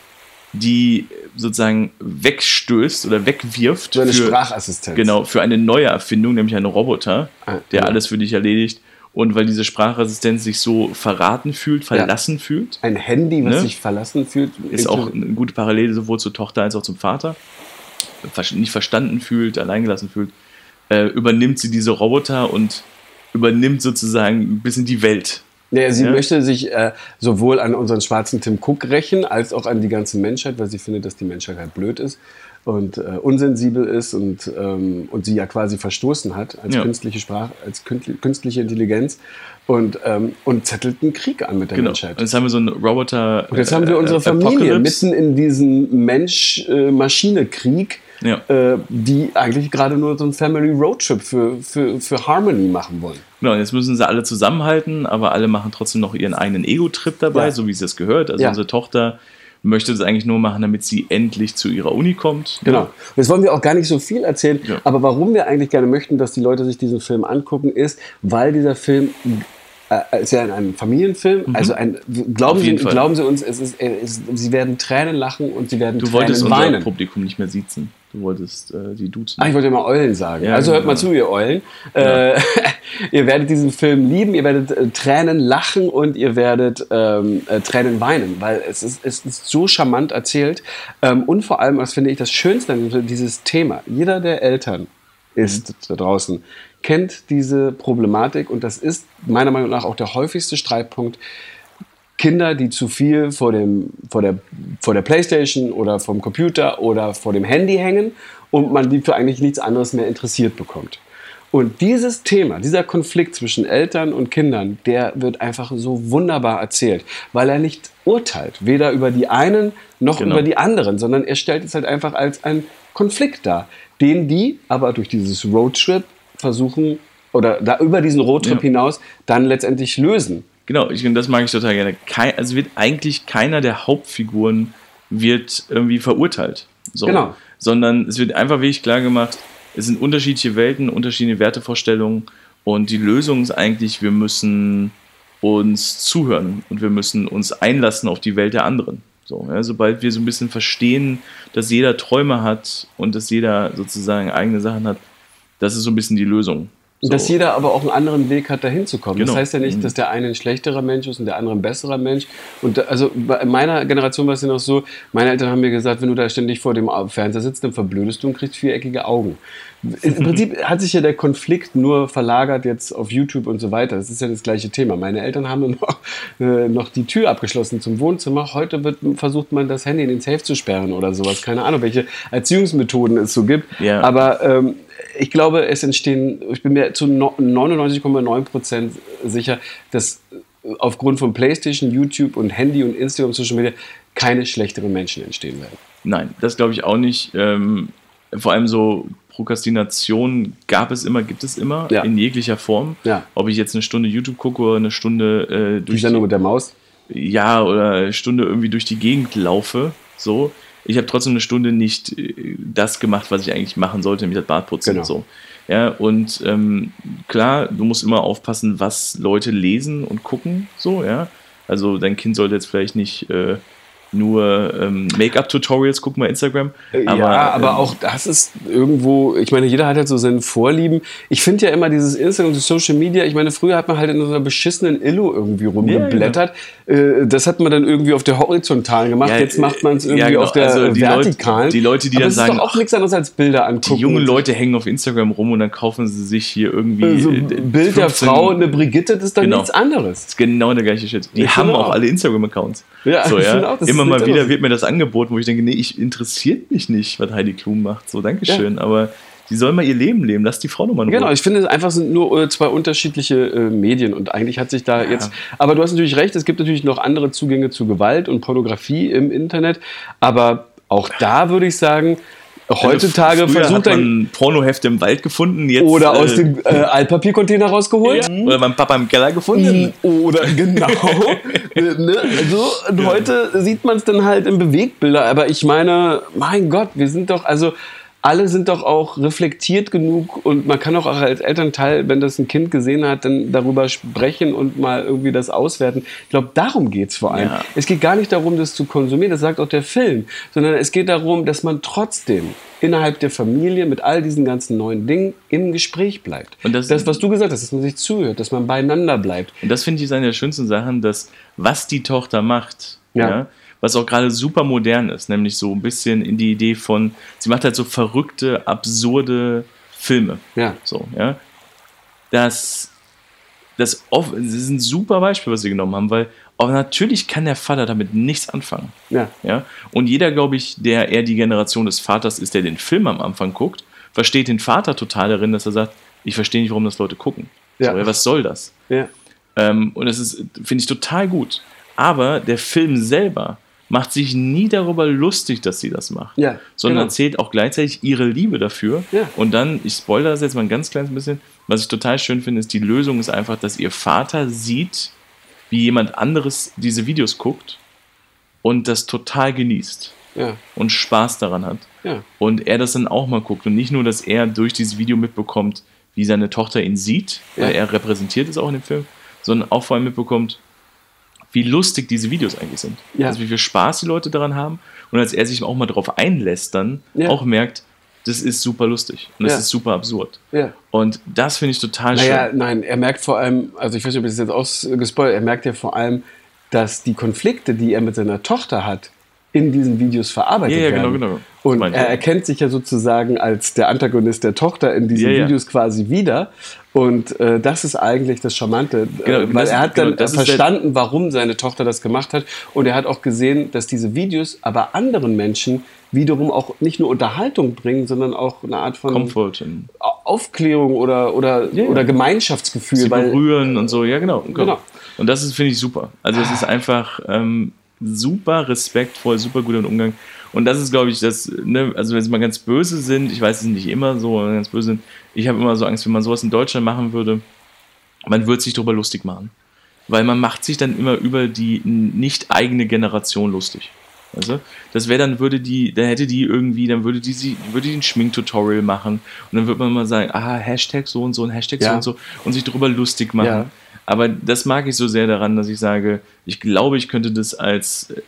die sozusagen wegstößt oder wegwirft So eine für, Sprachassistenz. genau für eine neue Erfindung, nämlich einen Roboter, Ah, der ja. alles für dich erledigt. Und weil diese Sprachassistenz sich so verraten fühlt, verlassen fühlt, Ein Handy, was Ne? sich verlassen fühlt. ist auch eine gute Parallele sowohl zur Tochter als auch zum Vater, nicht verstanden fühlt, alleingelassen fühlt, äh, übernimmt sie diese Roboter und übernimmt sozusagen ein bisschen die Welt. Ja, sie Ja. möchte sich äh, sowohl an unseren schwarzen Tim Cook rächen, als auch an die ganze Menschheit, weil sie findet, dass die Menschheit halt blöd ist und äh, unsensibel ist und, ähm, und sie ja quasi verstoßen hat als Ja. künstliche Sprache, als künstli- künstliche Intelligenz und, ähm, und zettelt einen Krieg an mit der Genau. Menschheit. Und jetzt haben wir so einen Roboter. Und jetzt haben wir äh, unsere äh, Familie Apocalypse. mitten in diesem Mensch-Maschine-Krieg. Ja. äh, die eigentlich gerade nur so ein Family Roadtrip für, für, für Harmony machen wollen. Genau, jetzt müssen sie alle zusammenhalten, aber alle machen trotzdem noch ihren eigenen Ego-Trip dabei, Ja. so wie es das gehört. Also Ja. unsere Tochter möchte das eigentlich nur machen, damit sie endlich zu ihrer Uni kommt. Genau. Und Jetzt wollen wir auch gar nicht so viel erzählen, Ja. aber warum wir eigentlich gerne möchten, dass die Leute sich diesen Film angucken, ist, weil dieser Film äh, ist ja ein, Familienfilm, also ein, glauben, Mhm. Sie, Fall. glauben Sie uns, es ist, es Sie werden Tränen lachen und Sie werden Du Tränen wolltest unser weinen. Publikum nicht mehr siezen. Du wolltest äh, die duzen. Ah, ich wollte ja mal Eulen sagen. Ja, also hört genau. mal zu, ihr Eulen. Äh, ihr werdet diesen Film lieben, ihr werdet äh, Tränen lachen und ihr werdet ähm, äh, Tränen weinen, weil es ist, es ist so charmant erzählt. Ähm, und vor allem, das finde ich das Schönste an dieses Thema. Jeder der Eltern ist Mhm. da draußen, kennt diese Problematik und das ist meiner Meinung nach auch der häufigste Streitpunkt. Kinder, die zu viel vor, dem, vor, der, vor der Playstation oder vom Computer oder vor dem Handy hängen und man die für eigentlich nichts anderes mehr interessiert bekommt. Und dieses Thema, dieser Konflikt zwischen Eltern und Kindern, der wird einfach so wunderbar erzählt, weil er nicht urteilt, weder über die einen noch Genau. über die anderen, sondern er stellt es halt einfach als einen Konflikt dar, den die aber durch dieses Roadtrip versuchen oder da über diesen Roadtrip Ja. hinaus dann letztendlich lösen. Genau, ich, das mag ich total gerne. Kei, also wird eigentlich keiner der Hauptfiguren wird irgendwie verurteilt. So. Genau. Sondern es wird einfach wirklich klar gemacht, es sind unterschiedliche Welten, unterschiedliche Wertevorstellungen und die Lösung ist eigentlich, wir müssen uns zuhören und wir müssen uns einlassen auf die Welt der anderen. So, ja, sobald wir so ein bisschen verstehen, dass jeder Träume hat und dass jeder sozusagen eigene Sachen hat, das ist so ein bisschen die Lösung. So. Dass jeder aber auch einen anderen Weg hat, dahin zu kommen. Das Genau. heißt ja nicht, Mhm. dass der eine ein schlechterer Mensch ist und der andere ein besserer Mensch. Und da, also in meiner Generation war es ja noch so, meine Eltern haben mir gesagt, wenn du da ständig vor dem Fernseher sitzt, dann verblödest du und kriegst viereckige Augen. Im Prinzip hat sich ja der Konflikt nur verlagert jetzt auf YouTube und so weiter. Das ist ja das gleiche Thema. Meine Eltern haben noch, äh, noch die Tür abgeschlossen zum Wohnzimmer. Heute wird, versucht man, das Handy in den Safe zu sperren oder sowas. Keine Ahnung, welche Erziehungsmethoden es so gibt. Ja. Aber ähm, ich glaube, es entstehen, ich bin mir zu no- 99,9 Prozent sicher, dass aufgrund von PlayStation, YouTube und Handy und Instagram, Social Media keine schlechteren Menschen entstehen werden. Nein, das glaube ich auch nicht. Ähm, vor allem so Prokrastination gab es immer, gibt es immer, Ja. in jeglicher Form. Ja. Ob ich jetzt eine Stunde YouTube gucke oder eine Stunde äh, Die durch Sendung mit der Maus. ja oder eine Stunde irgendwie durch die Gegend laufe, so. Ich habe trotzdem eine Stunde nicht äh, das gemacht, was ich eigentlich machen sollte, nämlich das Bad putzen Genau. und so. Ja, und ähm, klar, du musst immer aufpassen, was Leute lesen und gucken, so, ja. Also dein Kind sollte jetzt vielleicht nicht äh, nur ähm, Make-up-Tutorials gucken bei Instagram. Aber, ja, aber ähm, auch das ist irgendwo, ich meine, jeder hat halt so seine Vorlieben. Ich finde ja immer dieses Instagram und Social Media, ich meine, früher hat man halt in so einer beschissenen Illo irgendwie rumgeblättert. Äh, Das hat man dann irgendwie auf der horizontalen gemacht. Ja, Jetzt macht man es ja, irgendwie genau. auf der Also die Leute- vertikalen. die Leute, die aber dann das sagen, ist doch auch nichts anderes als Bilder angucken. Die jungen Leute hängen auf Instagram rum und dann kaufen sie sich hier irgendwie. so äh, ein Bild der 15 Frau, eine Brigitte, das ist dann Genau. nichts anderes. Das ist genau der gleiche Shit. Die Ich haben auch auch. alle Instagram-Accounts. Ja, so, ich ja. finde auch, das Immer ist mal wieder wird mir das angeboten, wo ich denke, nee, ich interessiert mich nicht, was Heidi Klum macht. So, Dankeschön. Aber die soll mal ihr Leben leben. Lass die Frau nochmal in Ruhe. Genau, ich finde es einfach sind nur äh, zwei unterschiedliche äh, Medien und eigentlich hat sich da jetzt. Aber du hast natürlich recht, es gibt natürlich noch andere Zugänge zu Gewalt und Pornografie im Internet, aber auch da würde ich sagen, heutzutage versucht hat man Pornohefte im Wald gefunden, jetzt. oder aus äh, dem äh, Altpapiercontainer rausgeholt. Oder mein Papa im Keller gefunden. Oder genau. Äh, ne? also, und heute sieht man es dann halt in Bewegbilder. Aber ich meine, mein Gott, wir sind doch, also alle sind doch auch reflektiert genug und man kann auch als Elternteil, wenn das ein Kind gesehen hat, dann darüber sprechen und mal irgendwie das auswerten. Ich glaube, darum geht es vor allem. Ja. Es geht gar nicht darum, das zu konsumieren, das sagt auch der Film, sondern es geht darum, dass man trotzdem innerhalb der Familie mit all diesen ganzen neuen Dingen im Gespräch bleibt. Und das- das, was du gesagt hast, dass man sich zuhört, dass man beieinander bleibt. Und das finde ich ist eine der schönsten Sachen, dass was die Tochter macht, Ja. ja. Was auch gerade super modern ist, nämlich so ein bisschen in die Idee von, sie macht halt so verrückte, absurde Filme. Ja. So, ja. Das, das, das ist ein super Beispiel, was sie genommen haben, weil auch natürlich kann der Vater damit nichts anfangen. Ja. Ja? Und jeder, glaube ich, der eher die Generation des Vaters ist, der den Film am Anfang guckt, versteht den Vater total darin, dass er sagt, ich verstehe nicht, warum das Leute gucken. Ja. So, ja, was soll das? Ja. Ähm, und das ist, finde ich, total gut. Aber der Film selber macht sich nie darüber lustig, dass sie das macht, Ja, sondern genau. erzählt auch gleichzeitig ihre Liebe dafür. Ja. Und dann, ich spoilere das jetzt mal ein ganz kleines bisschen, was ich total schön finde, ist, die Lösung ist einfach, dass ihr Vater sieht, wie jemand anderes diese Videos guckt und das total genießt Ja, und Spaß daran hat. ja. Und er das dann auch mal guckt. Und nicht nur, dass er durch dieses Video mitbekommt, wie seine Tochter ihn sieht, Ja. weil er repräsentiert ist auch in dem Film, sondern auch vor allem mitbekommt, wie lustig diese Videos eigentlich sind. Ja. Also wie viel Spaß die Leute daran haben. Und als er sich auch mal darauf einlässt, dann Ja. auch merkt, das ist super lustig und das Ja. ist super absurd. ja. Und das finde ich total Naja, schön. nein, er merkt vor allem, also ich weiß nicht, ob ich das jetzt ausgespoilt, er merkt ja vor allem, dass die Konflikte, die er mit seiner Tochter hat, in diesen Videos verarbeitet Ja, ja, genau, werden. genau. Das Und ich er erkennt sich ja sozusagen als der Antagonist der Tochter in diesen Ja, ja. Videos quasi wieder. Und äh, das ist eigentlich das Charmante, Genau, äh, weil das- er hat genau, dann verstanden, warum seine Tochter das gemacht hat. Und er hat auch gesehen, dass diese Videos aber anderen Menschen wiederum auch nicht nur Unterhaltung bringen, sondern auch eine Art von Comfort Aufklärung oder, oder, Ja, oder Gemeinschaftsgefühl. sie weil, berühren und so, ja genau. Genau. Und das ist, finde ich, super. Also es ist einfach ähm, super respektvoll, super guter Umgang. Und das ist, glaube ich, das, ne, also wenn sie mal ganz böse sind, ich weiß es nicht immer so, aber ganz böse sind, ich habe immer so Angst, wenn man sowas in Deutschland machen würde, man würde sich darüber lustig machen. Weil man macht sich dann immer über die nicht eigene Generation lustig. Weißt du? Das wäre dann, würde die, da hätte die irgendwie, dann würde die sie, würde die ein Schminktutorial machen und dann würde man mal sagen, ah, Hashtag so und so und Hashtag so Ja. und so und sich darüber lustig machen. Ja. Aber das mag ich so sehr daran, dass ich sage, ich glaube, ich könnte das als äh,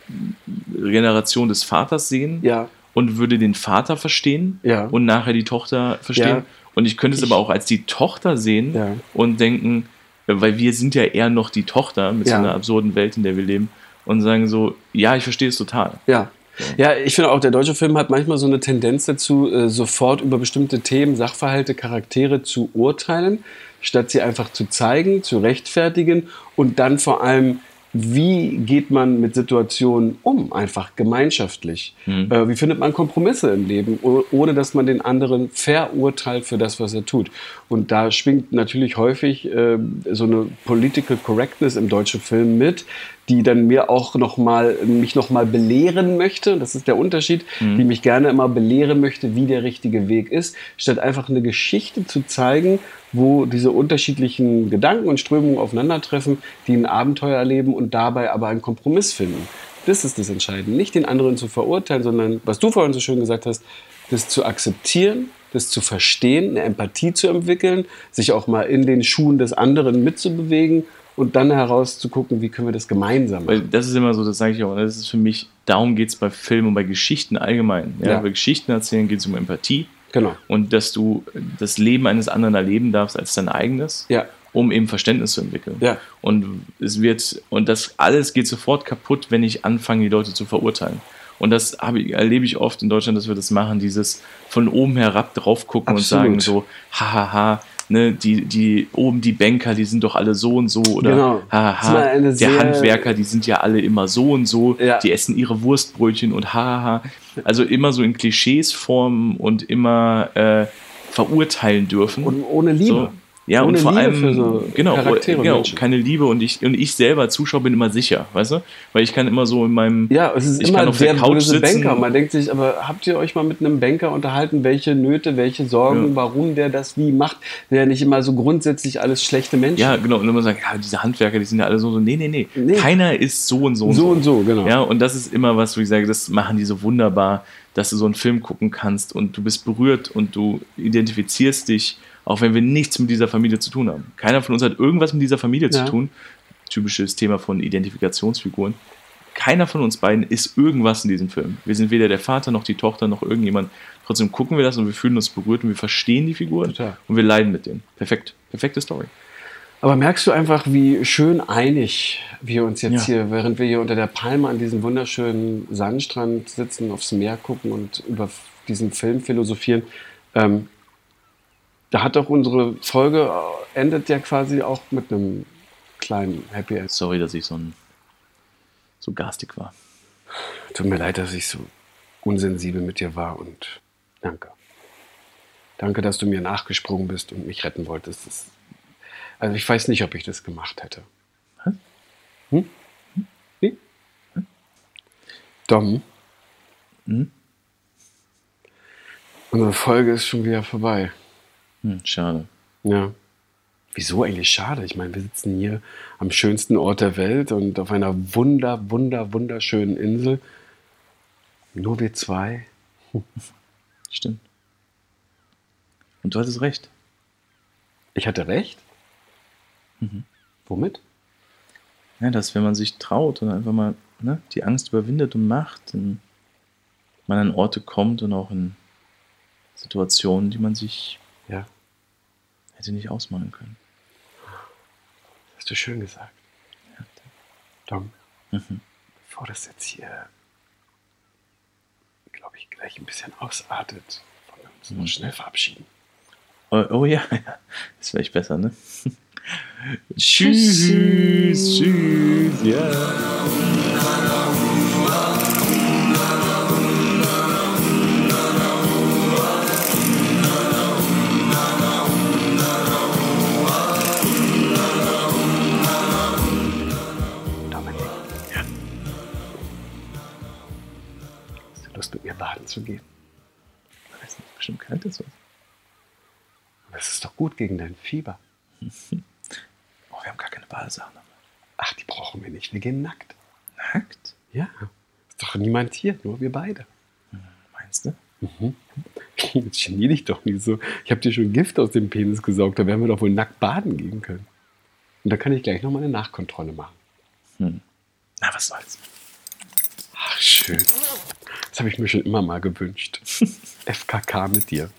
Generation des Vaters sehen Ja. und würde den Vater verstehen Ja. und nachher die Tochter verstehen. Ja. Und ich könnte es Ich- aber auch als die Tochter sehen und denken, äh, weil wir sind ja eher noch die Tochter mit so einer absurden Welt, in der wir leben und sagen so, ja, ich verstehe es total. Ja. Ja, ich finde auch, der deutsche Film hat manchmal so eine Tendenz dazu, äh, sofort über bestimmte Themen, Sachverhalte, Charaktere zu urteilen, statt sie einfach zu zeigen, zu rechtfertigen und dann vor allem, wie geht man mit Situationen um, einfach gemeinschaftlich? Äh, wie findet man Kompromisse im Leben, ohne dass man den anderen verurteilt für das, was er tut? Und da schwingt natürlich häufig äh, so eine Political Correctness im deutschen Film mit, die dann mir auch noch mal, mich noch mal belehren möchte. Das ist der Unterschied, die mich gerne immer belehren möchte, wie der richtige Weg ist, statt einfach eine Geschichte zu zeigen, wo diese unterschiedlichen Gedanken und Strömungen aufeinandertreffen, die ein Abenteuer erleben und dabei aber einen Kompromiss finden. Das ist das Entscheidende. Nicht den anderen zu verurteilen, sondern, was du vorhin so schön gesagt hast, das zu akzeptieren, das zu verstehen, eine Empathie zu entwickeln, sich auch mal in den Schuhen des anderen mitzubewegen und dann herauszugucken, wie können wir das gemeinsam Weil machen. das ist immer so, das sage ich auch, das ist für mich, darum geht es bei Filmen und bei Geschichten allgemein. Ja? Ja. Bei Geschichten erzählen geht es um Empathie Genau. und dass du das Leben eines anderen erleben darfst als dein eigenes. Ja. um eben Verständnis zu entwickeln. Ja. Und es wird, und das alles geht sofort kaputt, wenn ich anfange, die Leute zu verurteilen. Und das habe ich, erlebe ich oft in Deutschland, dass wir das machen, dieses von oben herab drauf gucken und Absolut. sagen so, hahaha, ne, die, die, oben die Banker, die sind doch alle so und so, oder Genau. Eine der Handwerker, die sind ja alle immer so und so, Ja. die essen ihre Wurstbrötchen und hahaha. Also immer so in Klischees formen und immer äh, verurteilen dürfen. Und ohne Liebe. So. Ja, Ohne und vor Liebe allem, so genau, Charaktere genau Menschen. keine Liebe und ich, und ich selber Zuschauer bin immer sicher, weißt du? Weil ich kann immer so in meinem, Ja, es ist ich immer kann auf der Couch böse sitzen. Banker. Man denkt sich, aber habt ihr euch mal mit einem Banker unterhalten, welche Nöte, welche Sorgen, Ja. warum der das wie macht? Ja nicht immer so grundsätzlich alles schlechte Menschen. ja, genau, und immer sagen, ja, diese Handwerker, die sind ja alle so, so, nee, nee, nee, Nee. keiner ist so und so und so und so, genau. Ja, und das ist immer was, wo ich sage, das machen die so wunderbar, dass du so einen Film gucken kannst und du bist berührt und du identifizierst dich, auch wenn wir nichts mit dieser Familie zu tun haben. Keiner von uns hat irgendwas mit dieser Familie Ja. zu tun. Typisches Thema von Identifikationsfiguren. Keiner von uns beiden ist irgendwas in diesem Film. Wir sind weder der Vater noch die Tochter noch irgendjemand. Trotzdem gucken wir das und wir fühlen uns berührt und wir verstehen die Figuren Total. und wir leiden mit denen. Perfekt. Perfekte Story. Aber merkst du einfach, wie schön einig wir uns jetzt Ja. hier, während wir hier unter der Palme an diesem wunderschönen Sandstrand sitzen, aufs Meer gucken und über diesen Film philosophieren. Ähm, da hat doch unsere Folge äh, endet ja quasi auch mit einem kleinen Happy End. Sorry, dass ich so, ein, so garstig war. Tut mir leid, dass ich so unsensibel mit dir war und danke. Danke, dass du mir nachgesprungen bist und mich retten wolltest. Das, also ich weiß nicht, ob ich das gemacht hätte. Hm? Wie? Dom, Hm? unsere Folge ist schon wieder vorbei. Hm, schade. Ja. Wieso eigentlich schade? Ich meine, wir sitzen hier am schönsten Ort der Welt und auf einer wunder, wunder, wunderschönen Insel. Nur wir zwei. Stimmt. Und du hattest recht. Ich hatte recht? Womit? Ja, dass wenn man sich traut und einfach mal ne, die Angst überwindet und macht, dann man an Orte kommt und auch in Situationen, die man sich Ja, hätte nicht ausmalen können. hast du schön gesagt. Dom, Mhm. bevor das jetzt hier, glaube ich, gleich ein bisschen ausartet, wollen wir uns noch schnell verabschieden. Oh, oh ja, ja, das wäre echt besser, ne? tschüss, tschüss, ja. Zu gehen? Ich weiß nicht, bestimmt kalt ist was. Das ist doch gut gegen dein Fieber. Oh, wir haben gar keine Badesachen. Ach, die brauchen wir nicht. Wir gehen nackt. Nackt? Ja. Ist doch niemand hier, nur wir beide. Meinst du? Jetzt genier dich doch nicht so. Ich habe dir schon Gift aus dem Penis gesaugt. Da werden wir doch wohl nackt baden gehen können. Und da kann ich gleich nochmal eine Nachkontrolle machen. Na, was soll's? Ach, schön. Das habe ich mir schon immer mal gewünscht. FKK mit dir.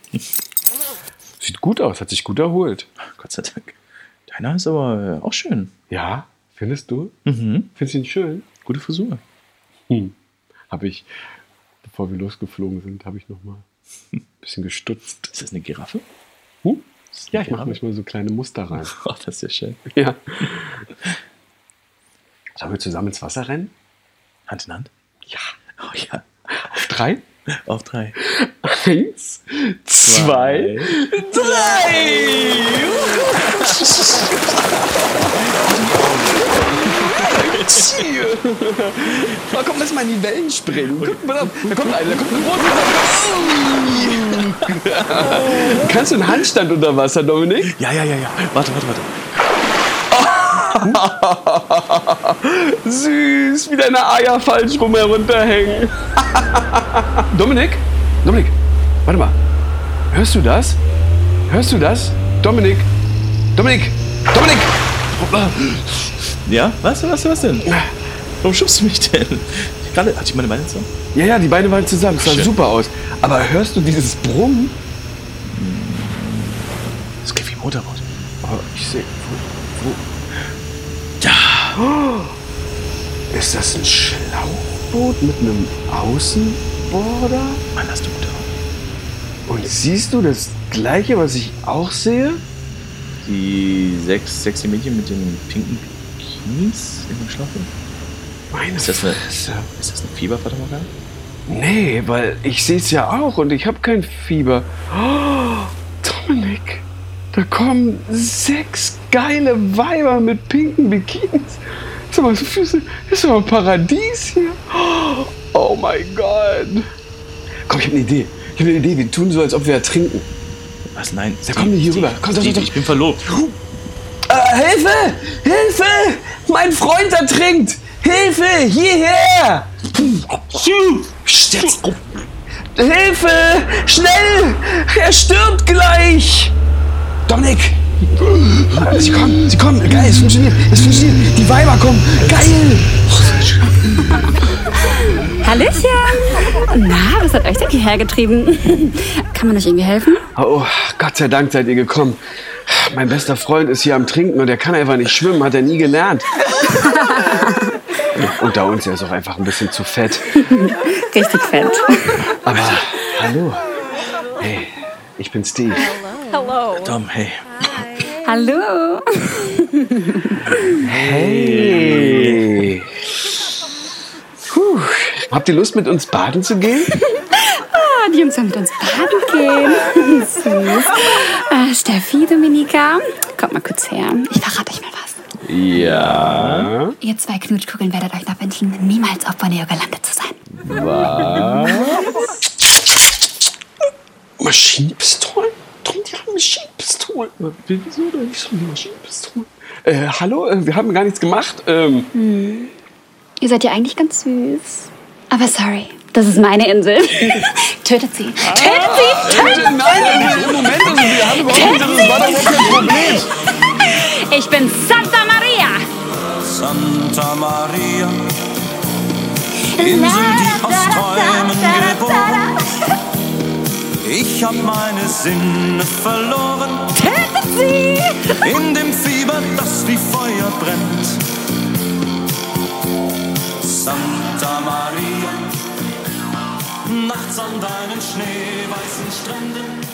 Sieht gut aus, hat sich gut erholt. Gott sei Dank. Deiner ist aber äh, auch schön. Ja, findest du? Mhm. Findest du ihn schön? Gute Frisur. Hm. Habe ich, bevor wir losgeflogen sind, habe ich nochmal ein bisschen gestutzt. Ist das eine Giraffe? Hm? Das Ja, ich mache manchmal so kleine Muster rein. Oh, das ist ja schön. Ja. Sollen wir zusammen ins Wasser rennen? Hand in Hand? Ja. Oh ja. Auf drei? Auf drei. Eins, zwei, Oh, komm, lass mal in die Wellen springen. Guck mal, da kommt einer, da kommt ein Boot. Kannst du einen Handstand unter Wasser, Dominik? Ja, ja, ja, ja. Warte, warte, warte. Süß, wie deine Eier falsch rum herunterhängen. Dominik? Dominik, warte mal. Hörst du das? Hörst du das? Dominik? Dominik? Dominik! Ja? Was, was, was denn? Warum schubst du mich denn? Gerade, hatte ich meine Beine zusammen? Ja, ja, die Beine waren zusammen. Das sah Schön. super aus. Aber hörst du dieses Brummen? Das geht wie ein Motorboot. Oh, ich sehe. Wo, wo? Ja. Ist das ein Schlauchboot mit einem Außenborder? Mann, hast du gute Augen. Und siehst du das gleiche, was ich auch sehe? Die sechs sexy Mädchen mit den pinken Bikinis in dem Schlauchboot? Meine Ist das eine- Fresse. Ist das eine Fieberthermometer? Nee, weil ich sehe es ja auch und ich habe kein Fieber. Oh, Dominik, da kommen sechs geile Weiber mit pinken Bikinis. Sag mal, so Füße, ist doch ein Paradies hier. Oh mein Gott. Komm, ich habe eine Idee. Ich habe eine Idee. Wir tun so, als ob wir ertrinken. Was? Nein. Da kommen die hier rüber. Komm, doch, doch, doch. Ich bin verlobt. Äh, Hilfe! Hilfe! Mein Freund ertrinkt! Hilfe! Hierher! Jetzt. Hilfe! Schnell! Er stirbt gleich! Dominik! Sie kommen, sie kommen. Geil, es funktioniert. Es funktioniert. Die Weiber kommen. Geil! Hallöchen! Na, was hat euch denn hierher getrieben? Kann man euch irgendwie helfen? Oh, Gott sei Dank seid ihr gekommen. Mein bester Freund ist hier am Trinken und er kann einfach nicht schwimmen, hat er nie gelernt. Unter uns, er ist auch einfach ein bisschen zu fett. Richtig fett. Aber hallo. Hey, ich bin Steve. Tom, hey. Hallo! Hey. Puh. Habt ihr Lust, mit uns baden zu gehen? Ah, die Jungs wollen mit uns baden gehen. Süß. Äh, Steffi, Dominika, kommt mal kurz her. Ich verrate euch mal was. Ja. Ihr zwei Knutschkugeln werdet euch noch wünschen, niemals auf Borneo gelandet zu sein. Was? Maschinenpistolen? Tom, die haben Maschinenpistolen. Wieso denn? Wieso die Maschinenpistolen? Äh, hallo, äh, wir haben gar nichts gemacht. Ähm, Ihr seid ja eigentlich ganz süß. Aber sorry, das ist meine Insel. Tötet sie. Tötet sie! Tötet Nein, nein, Moment, also wir haben überhaupt nicht, das war doch überhaupt kein Problem. sie! Ich bin Santa Maria. Santa Maria, Insel, die aus Träumen geboren. Ich hab meine Sinne verloren Tötet sie! in dem Fieber, das wie Feuer brennt. Santa Maria, nachts an deinen schneeweißen Stränden